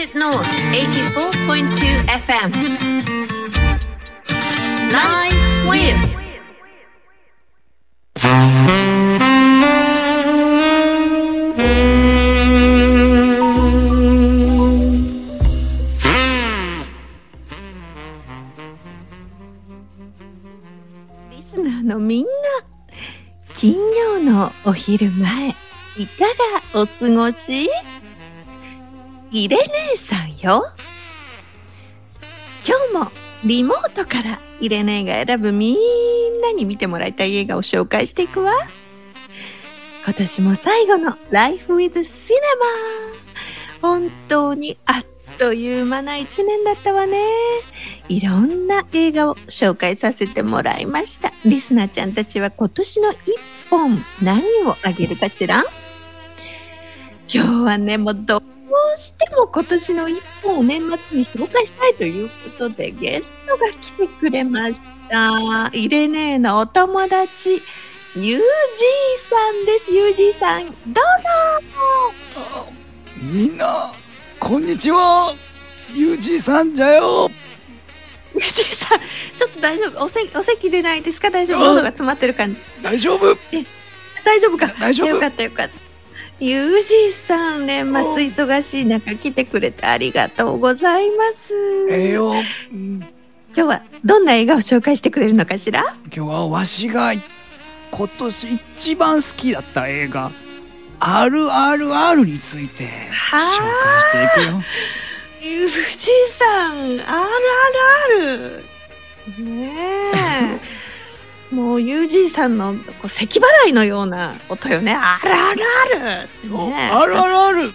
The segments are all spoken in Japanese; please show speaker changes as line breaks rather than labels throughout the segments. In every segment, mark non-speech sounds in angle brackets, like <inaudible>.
United North 84.2 FM Live with
リスナーのみんな、金曜のお昼前、いかがお過ごし？イレ姉さんよ。今日もリモートからイレ姉が選ぶみんなに見てもらいたい映画を紹介していくわ。今年も最後の Life with Cinema。本当にあっという間な一年だったわね。いろんな映画を紹介させてもらいました。リスナーちゃんたちは今年の一本何をあげるかしら？今日はね、もうどうしても今年の一本を年末に紹介したいということでゲストが来てくれました。イレネーのお友達、ユージーさんです。ユージーさん、どうぞ
みんな、こんにちは。ゆうじいさんじゃよ。
ユージーさん、ちょっと大丈夫？おせお席でないですか？大丈夫？喉が詰まってる感じ。
大丈夫
大丈夫か？
大丈夫
よかったよかった。ユージーさん、年末忙しい中来てくれてありがとうございます。
ええよ、うん
今日はどんな映画を紹介してくれるのかしら？
今日はわしが今年一番好きだった映画、RRR について紹
は
介していくよ。
ユージーさん、RRR。ねえ。もうユージーさんのこう咳払いのような音よね。RRR!
そう
ね
RRR!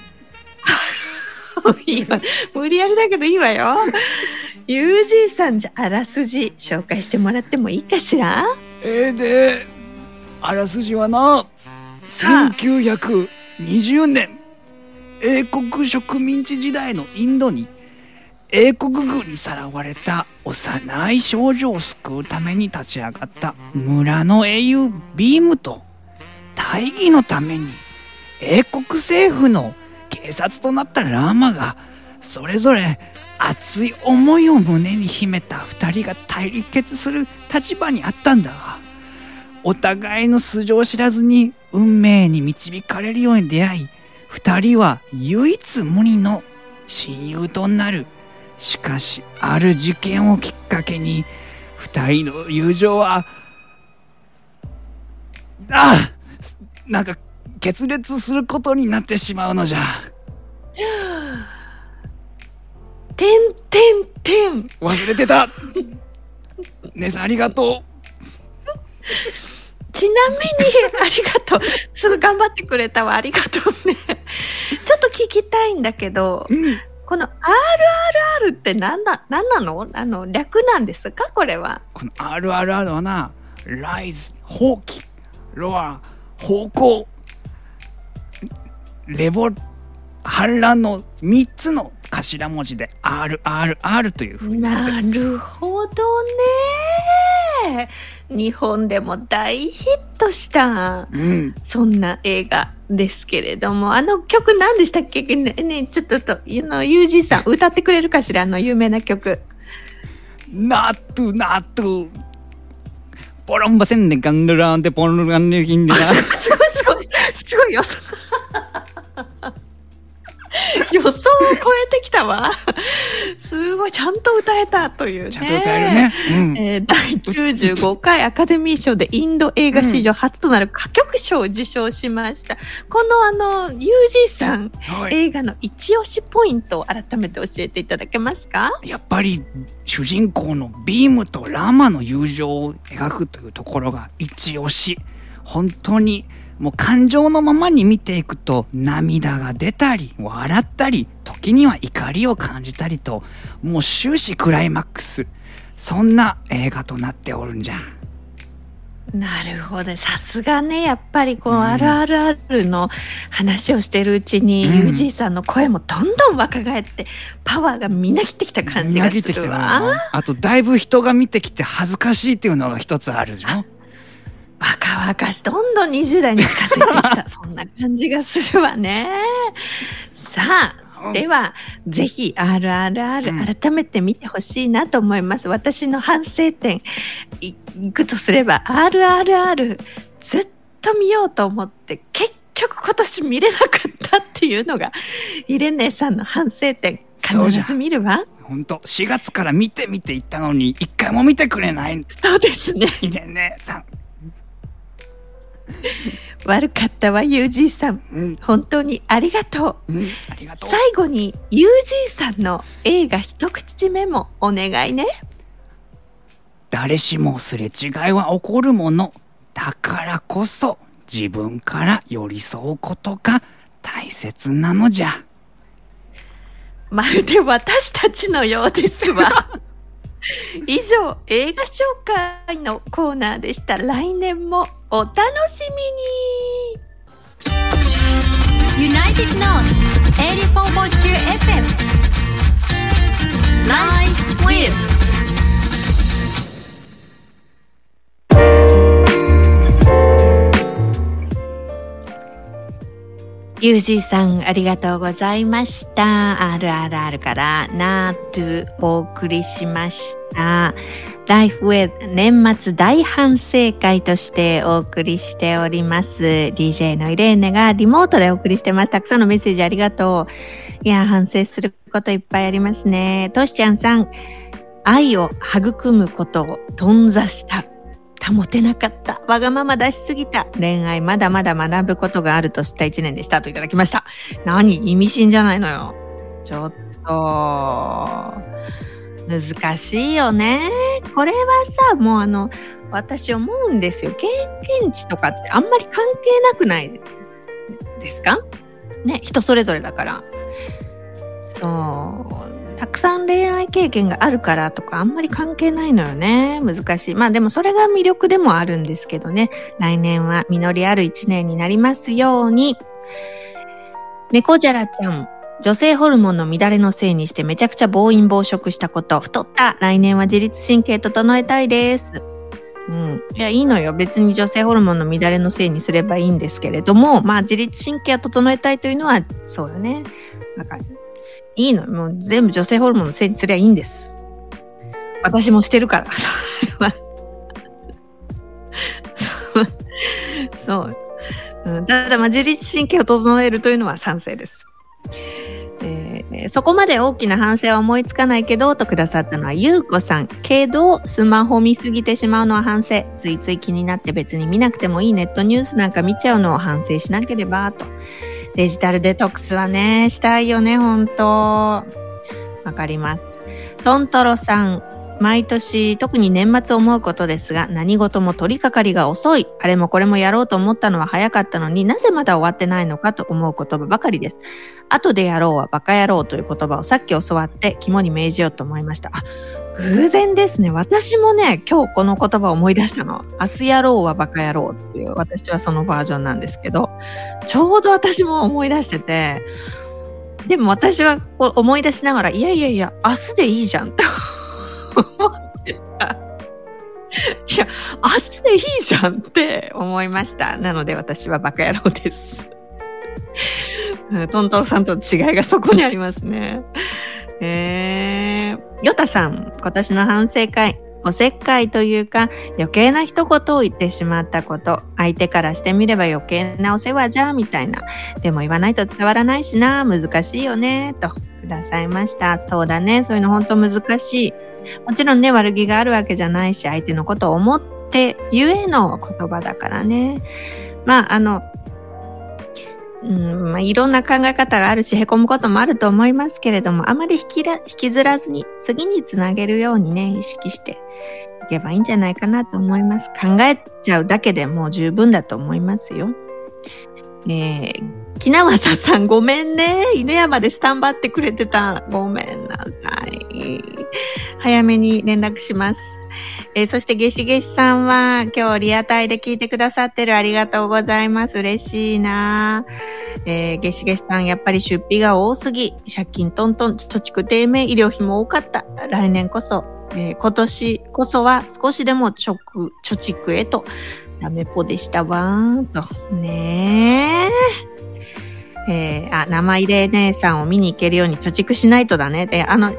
いいわ。無理やりだけどいいわよ。ユージーさんじゃあらすじ紹介してもらってもいいかしら？
ええで、あらすじはな、1920年、英国植民地時代のインドに、英国軍にさらわれた幼い少女を救うために立ち上がった村の英雄ビームと、大義のために英国政府の警察となったラーマが、それぞれ熱い思いを胸に秘めた二人が対決する立場にあったんだが、お互いの素性を知らずに運命に導かれるように出会い、二人は唯一無二の親友となる。しかし、ある事件をきっかけに、二人の友情は、ああなんか、決裂することになってしまうのじゃ。
てんてんてん。
忘れてた姉さんありがと
ちなみに、ありがとう。すぐ頑張ってくれたわ。ありがとうね。ちょっと聞きたいんだけど、
う。うん。
この RRR って何な、何なの？あの、略なんですか？これは。
この RRR はな、ライズ、放棄、ロア、方向、レボ、反乱の3つの頭文字で RRR というふうになって
なるほどね。日本でも大ヒットした、
うん。
そんな映画ですけれども、あの曲何でしたっけ？ねねちょっとと、あの、ユージーさん歌ってくれるかしら？あの有名な曲。
ナットゥナットゥ。ポロンバセンデガンドランデポロガンデキンデラ。
すごいすごい、すごい予想。<laughs> 予想を超えてきたわ。すごい、ちゃんと歌えたというね。
ちゃんと歌えるね。うん。
えー第95回アカデミー賞でインド映画史上初となる歌曲賞を受賞しました。このあの、ユージーさん、
はい。
映画の一押しポイントを改めて教えていただけますか？
やっぱり主人公のビームとラマの友情を描くというところが一押し。本当にもう感情のままに見ていくと涙が出たり、笑ったり、時には怒りを感じたりと、もう終始クライマックス。そんな映画となっておるんじゃ。
なるほど。さすがね、やっぱりこの
うん
RRR の話をしてるうちに、
うん
ユージーさんの声もどんどん若返って、パワーがみなぎってきた感じがす
る
るわ。
なあと、だいぶ人が見てきて恥ずかしいっていうのが一つあるじゃん。
若々しい、どんどん20代に近づいてきた、<laughs> そんな感じがするわね。さあ、
うん
では、ぜひ RRR 改めて見てほしいなと思います。私の反省点いいくとすれば RRR ずっと見ようと思って結局今年見れなかったっていうのがイレネさんの反省点必ず見るわ。
ほんと、4月から見て見て言ったのに、一回も見てくれない。
そうですね。
いいねねさん。<laughs>
悪かったわ、ユージーさん。
うん、
本当にありがとう。
うん、ありがとう。
最後にユージーさんの映画一口目もお願いね。
誰しもすれ違いは起こるもの。だからこそ、自分から寄り添うことが大切なのじゃ。
まるで私たちのようですわ。<laughs> 以上、映画紹介のコーナーでした。来年もお楽しみに
United North 84.2 FM Live with
ユージーさん、ありがとうございました。RRR からナートゥお送りしました。Life with 年末大反省会としてお送りしております。DJ のイレーネがリモートでお送りしてます。たくさんのメッセージありがとう。いや、反省することいっぱいありますね。トシちゃんさん、愛を育むことを頓挫した。保てなかった。わがまま出しすぎた。恋愛まだまだ学ぶことがあると知った一年でしたといただきました。何？意味深じゃないのよ。ちょっと、難しいよね。これはさ、もうあの、私思うんですよ。経験値とかってあんまり関係なくないですか？ね、人それぞれだから。そう。たくさん恋愛経験があるからとかあんまり関係ないのよね。難しい。まあでもそれが魅力でもあるんですけどね。来年は実りある一年になりますように。猫じゃらちゃん。女性ホルモンの乱れのせいにしてめちゃくちゃ暴飲暴食したこと。太った。来年は自律神経整えたいです。うん。いや、いいのよ。別に女性ホルモンの乱れのせいにすればいいんですけれども、まあ自律神経を整えたいというのは、そうよね。なんか、いいの。もう全部女性ホルモンのせいにすりゃいいんです。私もしてるから。そう。そう。うん、ただ、まあ、自律神経を整えるというのは賛成です。えーそこまで大きな反省は思いつかないけど、とくださったのはゆうこさん。けど、スマホ見すぎてしまうのは反省。ついつい気になって別に見なくてもいいネットニュースなんか見ちゃうのを反省しなければ、と。デジタルデトックスはね、したいよね、ほんと。わかります。トントロさん。毎年、特に年末思うことですが、何事も取り掛かりが遅い。あれもこれもやろうと思ったのは早かったのになぜまだ終わってないのかと思う言葉ばかりです。後でやろうはバカ野郎という言葉をさっき教わって肝に銘じようと思いました。偶然ですね。私もね、今日この言葉を思い出したの。明日やろうはバカ野郎っていう、私はそのバージョンなんですけど、ちょうど私も思い出してて、でも私はこう思い出しながら、いやいやいや、明日でいいじゃんって思ってた。いや、明日でいいじゃんって思いました。なので私はバカ野郎です。トントロさんとの違いがそこにありますね。えー、ヨタさん、今年の反省会、おせっかいというか余計な一言を言ってしまったこと、相手からしてみれば余計なお世話じゃ、みたいな。でも言わないと伝わらないしな、難しいよね、とくださいました。そうだね、そういうの本当難しい。もちろんね、悪気があるわけじゃないし、相手のことを思ってゆえの言葉だからね。まあ、あの、うんまあ、いろんな考え方があるし、へこむこともあると思いますけれども、あまり引きら引きずらずに、次につなげるようにね、意識していけばいいんじゃないかなと思います。考えちゃうだけでもう十分だと思いますよ。ねえー、木縄ささんごめんね。犬山でスタンバってくれてた。ごめんなさい。早めに連絡します。えーそして、ゲシゲシさんは、今日リアタイで聞いてくださってるありがとうございます。嬉しいなえー、ゲシゲシさん、やっぱり出費が多すぎ、借金トントン、貯蓄低迷、医療費も多かった。来年こそ、えー今年こそは少しでも貯蓄、貯蓄へと、ダメっぽでしたわーと。ねえ。えー、あ、生入れ姉さんを見に行けるように貯蓄しないとだね。で、あの、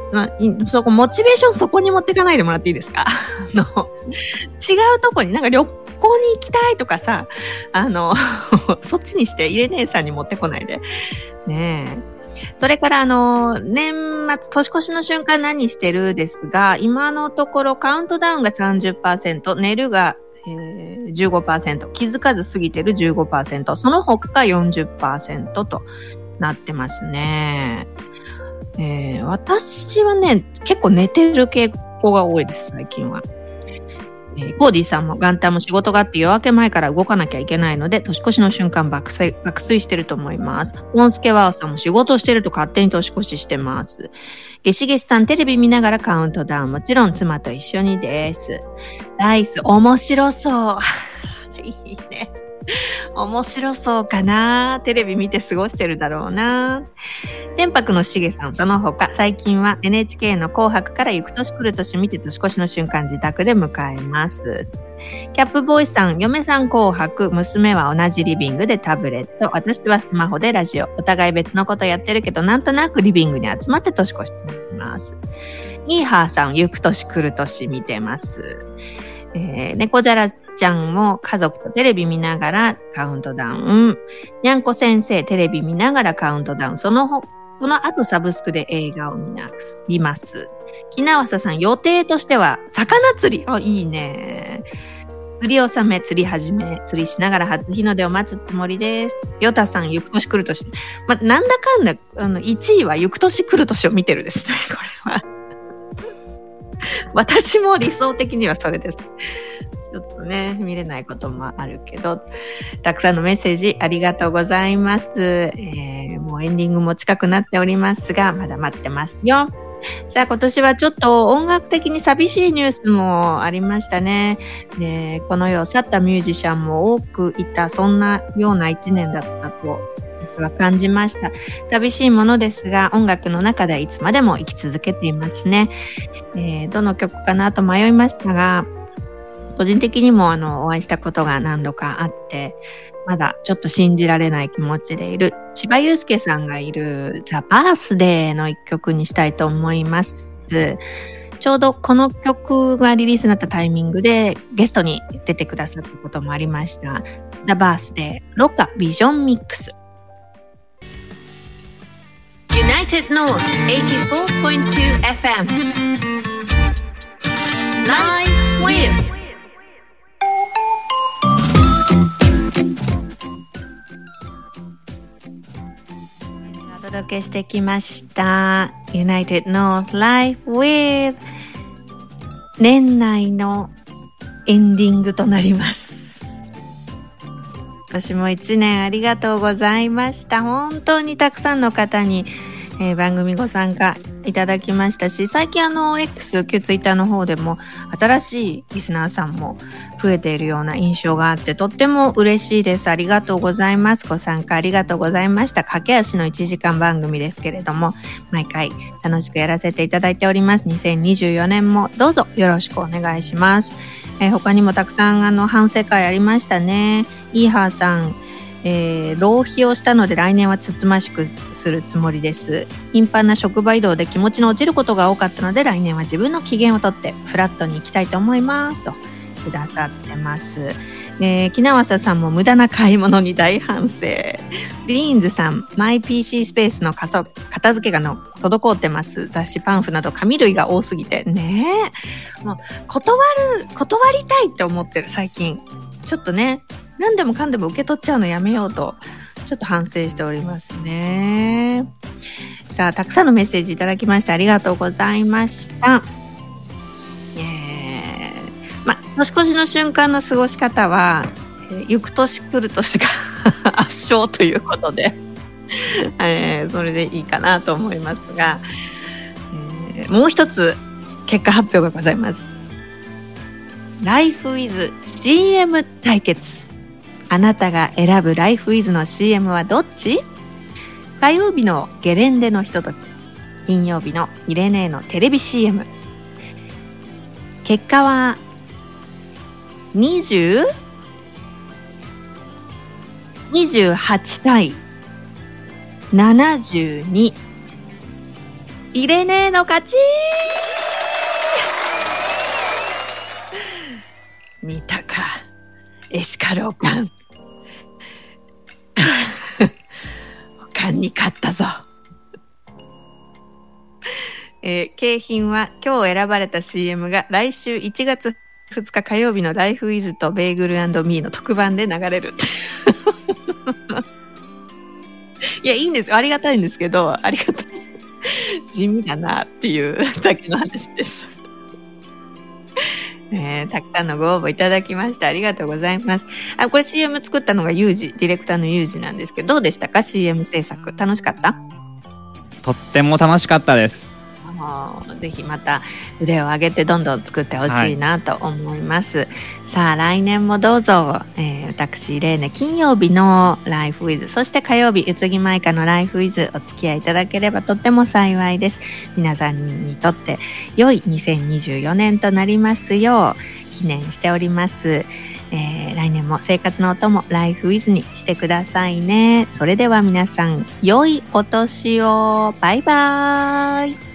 そこ、モチベーションそこに持ってかないでもらっていいですか？<laughs> の、違うとこに、なんか旅行に行きたいとかさ、あの、<laughs> そっちにして入れ姉さんに持ってこないで。ねえ。それからあの、年末、年越しの瞬間何してるですが、今のところカウントダウンが30%、寝るがえー、15%、気づかず過ぎてる15%、その他が40%となってますね。えー、私はね、結構寝てる傾向が多いです、最近は。えー、コーディさんも元旦も仕事があって夜明け前から動かなきゃいけないので、年越しの瞬間爆睡、爆睡してると思います。ポンスケワオさんも仕事してると勝手に年越ししてます。ゲシゲシさんテレビ見ながらカウントダウン。もちろん妻と一緒にです。ナイス、面白そう。いいね。面白そうかなテレビ見て過ごしてるだろうな天白のしげさん、その他、最近は NHK の紅白から行く年来る年見て年越しの瞬間自宅で迎えます。キャップボーイさん、嫁さん紅白、娘は同じリビングでタブレット、私はスマホでラジオ。お互い別のことやってるけど、なんとなくリビングに集まって年越してます。ニーハーさん、行く年来る年見てます。えー、猫じゃらちゃんも家族とテレビ見ながらカウントダウン。にゃんこ先生、テレビ見ながらカウントダウン。そのその後サブスクで映画を見ます。木縄ささん、予定としては、魚釣り。あ、いいね。釣り納め、釣り始め、釣りしながら初日の出を待つつもりです。ヨタさん、行く年来る年。ま、なんだかんだ、あの、1位は行く年来る年を見てるですね、これは。私も理想的にはそれです。ちょっとね、見れないこともあるけど、たくさんのメッセージありがとうございます。えー、もうエンディングも近くなっておりますが、まだ待ってますよ。さあ今年はちょっと音楽的に寂しいニュースもありましたね。ねこの世を去ったミュージシャンも多くいた、そんなような一年だったと私は感じました。寂しいものですが、音楽の中でいつまでも生き続けていますね。えー、どの曲かなと迷いましたが、個人的にもあのお会いしたことが何度かあって、まだちょっと信じられない気持ちでいる千葉祐介さんがいるザ・バースデーの一曲にしたいと思います。ちょうどこの曲がリリースになったタイミングでゲストに出てくださったこともありました。ザ・バースデーロカビジョンミックス。United North 84.2 FM Live with. お届けしてきました。United North Life with. 年内のエンディングとなります。今年も一年ありがとうございました。本当にたくさんの方に、えー、番組ご参加いただきましたし、最近あの X、旧 Twitter の方でも新しいリスナーさんも増えているような印象があって、とっても嬉しいです。ありがとうございます。ご参加ありがとうございました。駆け足の1時間番組ですけれども、毎回楽しくやらせていただいております。2024年もどうぞよろしくお願いします。えー、他にもたくさんあの反省会ありましたね。イーハーさん、えー、浪費をしたので来年はつつましくするつもりです。頻繁な職場移動で気持ちの落ちることが多かったので来年は自分の機嫌をとってフラットに行きたいと思いますとくださってます。えー、木縄さんも無駄な買い物に大反省。ビーンズさん、マイ PC スペースの片付けがの滞ってます。雑誌パンフなど紙類が多すぎて。ねえ。もう、断る、断りたいって思ってる、最近。ちょっとね、何でもかんでも受け取っちゃうのやめようと、ちょっと反省しておりますね。さあ、たくさんのメッセージいただきましてありがとうございました。えー、ま、年越しの瞬間の過ごし方は、えー、行く年来る年が <laughs> 圧勝ということでえー、それでいいかなと思いますが、えー、もう一つ結果発表がございます。Life with CM 対決。あなたが選ぶライフイズの CM はどっち？火曜日のゲレンデのひととき、金曜日のイレネーのテレビ CM。結果は、20?28 対72入れねえの勝ち見たかエシカルおかんに勝ったぞ。えー景品は今日選ばれた CM が来週1月2日火曜日の「ライフイズとベーグルミーの特番で流れる。<laughs> いやいいんですよ。ありがたいんですけどありがたい。地味だなっていうだけの話です。えーたくさんのご応募いただきましてありがとうございます。あ、これ CM 作ったのがユージ、ディレクターのユージなんですけど、どうでしたか ?CM 制作。楽しかった？
とっても楽しかったです
のぜひまた腕を上げてどんどん作ってほしいなと思います、さあ来年もどうぞ、えー私レーネ金曜日の「ライフウィズそして火曜日宇津木舞香の「ライフウィズお付き合いいただければとっても幸いです。皆さんにとって良い2024年となりますよう記念しております。えー来年も生活のお供ライフウィズにしてくださいね。それでは皆さん良いお年を。バイバーイ。